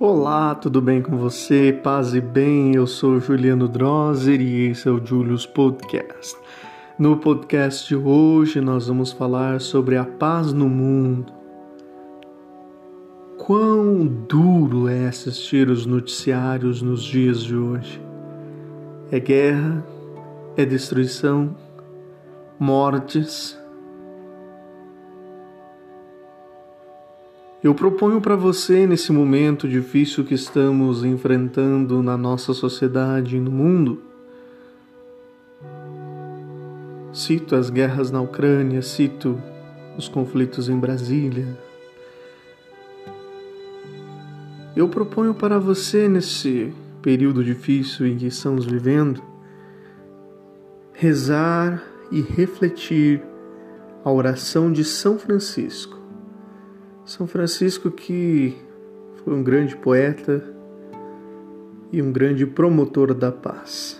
Olá, tudo bem com você? Paz e bem, eu sou Juliano Drozer e esse é o Julius Podcast. No podcast de hoje nós vamos falar sobre a paz no mundo. Quão duro é assistir os noticiários nos dias de hoje. É guerra, é destruição, mortes, Eu proponho para você, nesse momento difícil que estamos enfrentando na nossa sociedade e no mundo, cito as guerras na Ucrânia, cito os conflitos em Brasília. Eu proponho para você, nesse período difícil em que estamos vivendo, rezar e refletir a oração de São Francisco são Francisco, que foi um grande poeta e um grande promotor da paz.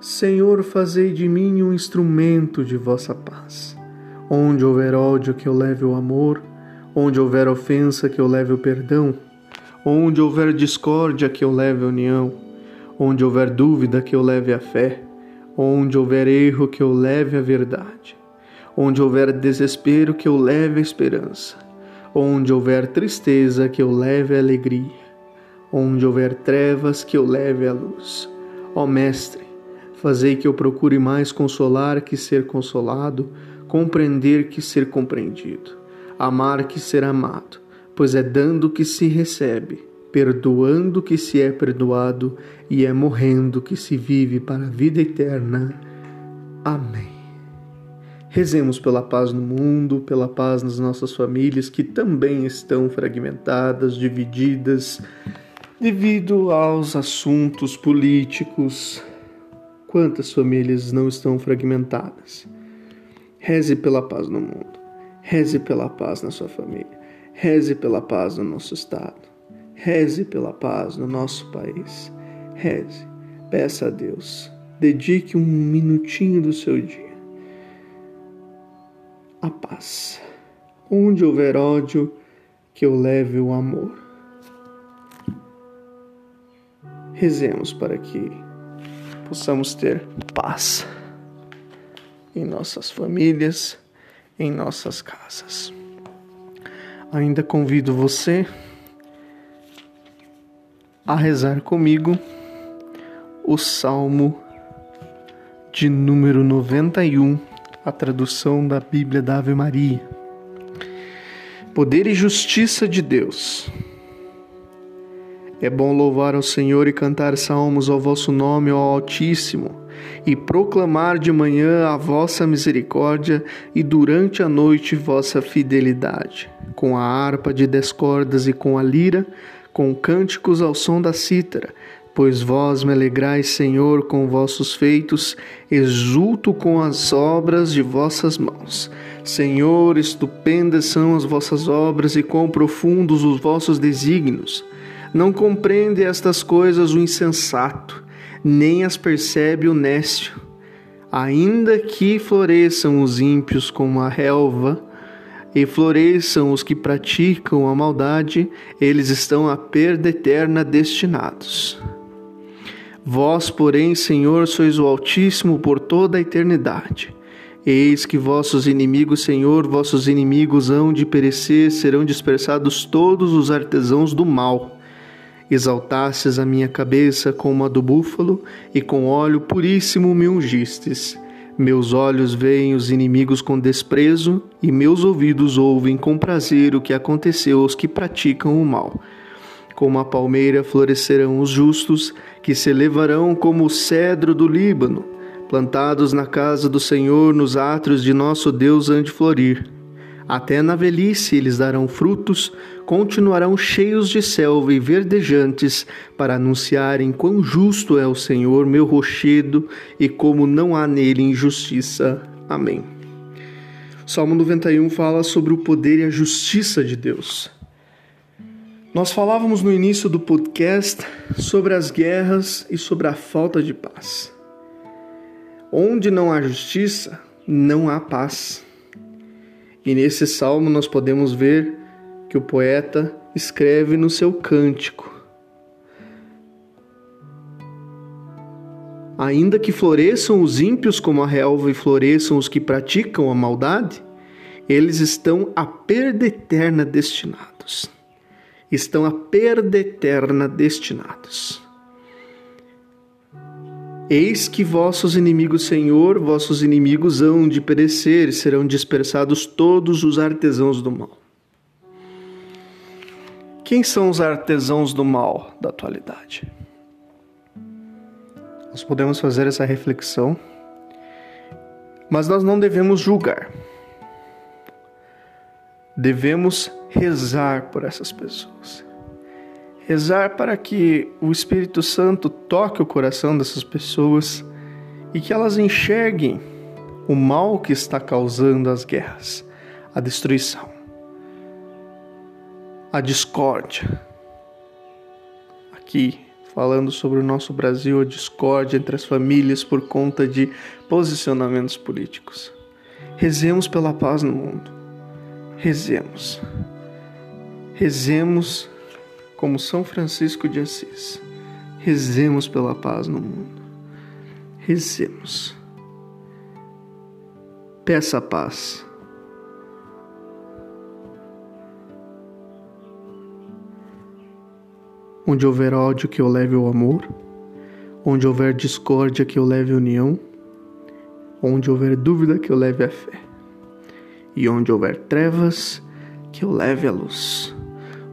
Senhor, fazei de mim um instrumento de vossa paz. Onde houver ódio, que eu leve o amor, onde houver ofensa, que eu leve o perdão, onde houver discórdia, que eu leve a união, onde houver dúvida, que eu leve a fé, onde houver erro, que eu leve a verdade. Onde houver desespero, que eu leve a esperança. Onde houver tristeza, que eu leve a alegria. Onde houver trevas, que eu leve a luz. Ó Mestre, fazei que eu procure mais consolar que ser consolado, compreender que ser compreendido, amar que ser amado, pois é dando que se recebe, perdoando que se é perdoado e é morrendo que se vive para a vida eterna. Amém. Rezemos pela paz no mundo, pela paz nas nossas famílias que também estão fragmentadas, divididas, devido aos assuntos políticos. Quantas famílias não estão fragmentadas? Reze pela paz no mundo, reze pela paz na sua família, reze pela paz no nosso estado, reze pela paz no nosso país. Reze, peça a Deus, dedique um minutinho do seu dia a paz. Onde houver ódio, que eu leve o amor. Rezemos para que possamos ter paz em nossas famílias, em nossas casas. Ainda convido você a rezar comigo o Salmo de número 91 a tradução da Bíblia da Ave Maria. Poder e justiça de Deus. É bom louvar ao Senhor e cantar salmos ao vosso nome, ó Altíssimo, e proclamar de manhã a vossa misericórdia e durante a noite vossa fidelidade, com a harpa de dez cordas e com a lira, com cânticos ao som da cítara, Pois vós me alegrais, Senhor, com vossos feitos, exulto com as obras de vossas mãos. Senhor, estupendas são as vossas obras e quão profundos os vossos desígnios. Não compreende estas coisas o insensato, nem as percebe o nécio. Ainda que floresçam os ímpios como a relva, e floresçam os que praticam a maldade, eles estão à perda eterna destinados. Vós, porém, Senhor, sois o Altíssimo por toda a eternidade. Eis que vossos inimigos, Senhor, vossos inimigos hão de perecer, serão dispersados todos os artesãos do mal. Exaltastes a minha cabeça como a do búfalo, e com óleo puríssimo me ungistes. Meus olhos veem os inimigos com desprezo, e meus ouvidos ouvem com prazer o que aconteceu aos que praticam o mal. Como a palmeira florescerão os justos, que se elevarão como o cedro do Líbano, plantados na casa do Senhor, nos átrios de nosso Deus hão de florir. Até na velhice eles darão frutos, continuarão cheios de selva e verdejantes, para anunciarem quão justo é o Senhor, meu rochedo, e como não há nele injustiça. Amém. Salmo 91 fala sobre o poder e a justiça de Deus. Nós falávamos no início do podcast sobre as guerras e sobre a falta de paz. Onde não há justiça, não há paz. E nesse salmo nós podemos ver que o poeta escreve no seu cântico: Ainda que floresçam os ímpios como a relva e floresçam os que praticam a maldade, eles estão a perda eterna destinados. Estão a perda eterna destinados. Eis que vossos inimigos, Senhor, vossos inimigos hão de perecer, serão dispersados todos os artesãos do mal. Quem são os artesãos do mal da atualidade? Nós podemos fazer essa reflexão, mas nós não devemos julgar. Devemos rezar por essas pessoas. Rezar para que o Espírito Santo toque o coração dessas pessoas e que elas enxerguem o mal que está causando as guerras, a destruição, a discórdia. Aqui, falando sobre o nosso Brasil, a discórdia entre as famílias por conta de posicionamentos políticos. Rezemos pela paz no mundo. Rezemos. Rezemos como São Francisco de Assis. Rezemos pela paz no mundo. Rezemos. Peça paz. Onde houver ódio, que eu leve o amor. Onde houver discórdia, que eu leve a união. Onde houver dúvida, que eu leve a fé. E onde houver trevas, que eu leve a luz.